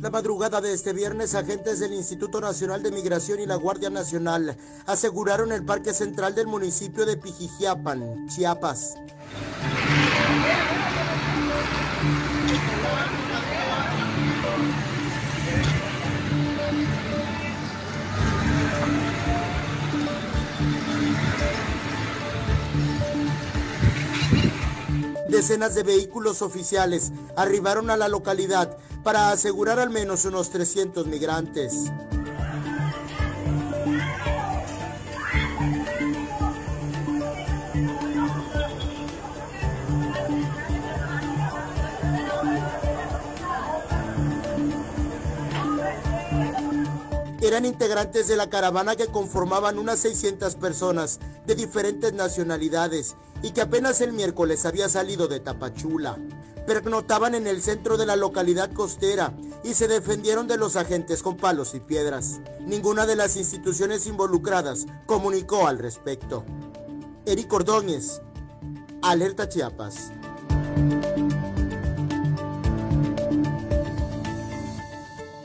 La madrugada de este viernes, agentes del Instituto Nacional de Migración y la Guardia Nacional aseguraron el parque central del municipio de Pijijiapan, Chiapas. Decenas de vehículos oficiales arribaron a la localidad para asegurar al menos unos 300 migrantes. Eran integrantes de la caravana que conformaban unas 600 personas de diferentes nacionalidades y que apenas el miércoles había salido de Tapachula. Pernotaban en el centro de la localidad costera y se defendieron de los agentes con palos y piedras. Ninguna de las instituciones involucradas comunicó al respecto. Eric Ordóñez, Alerta Chiapas.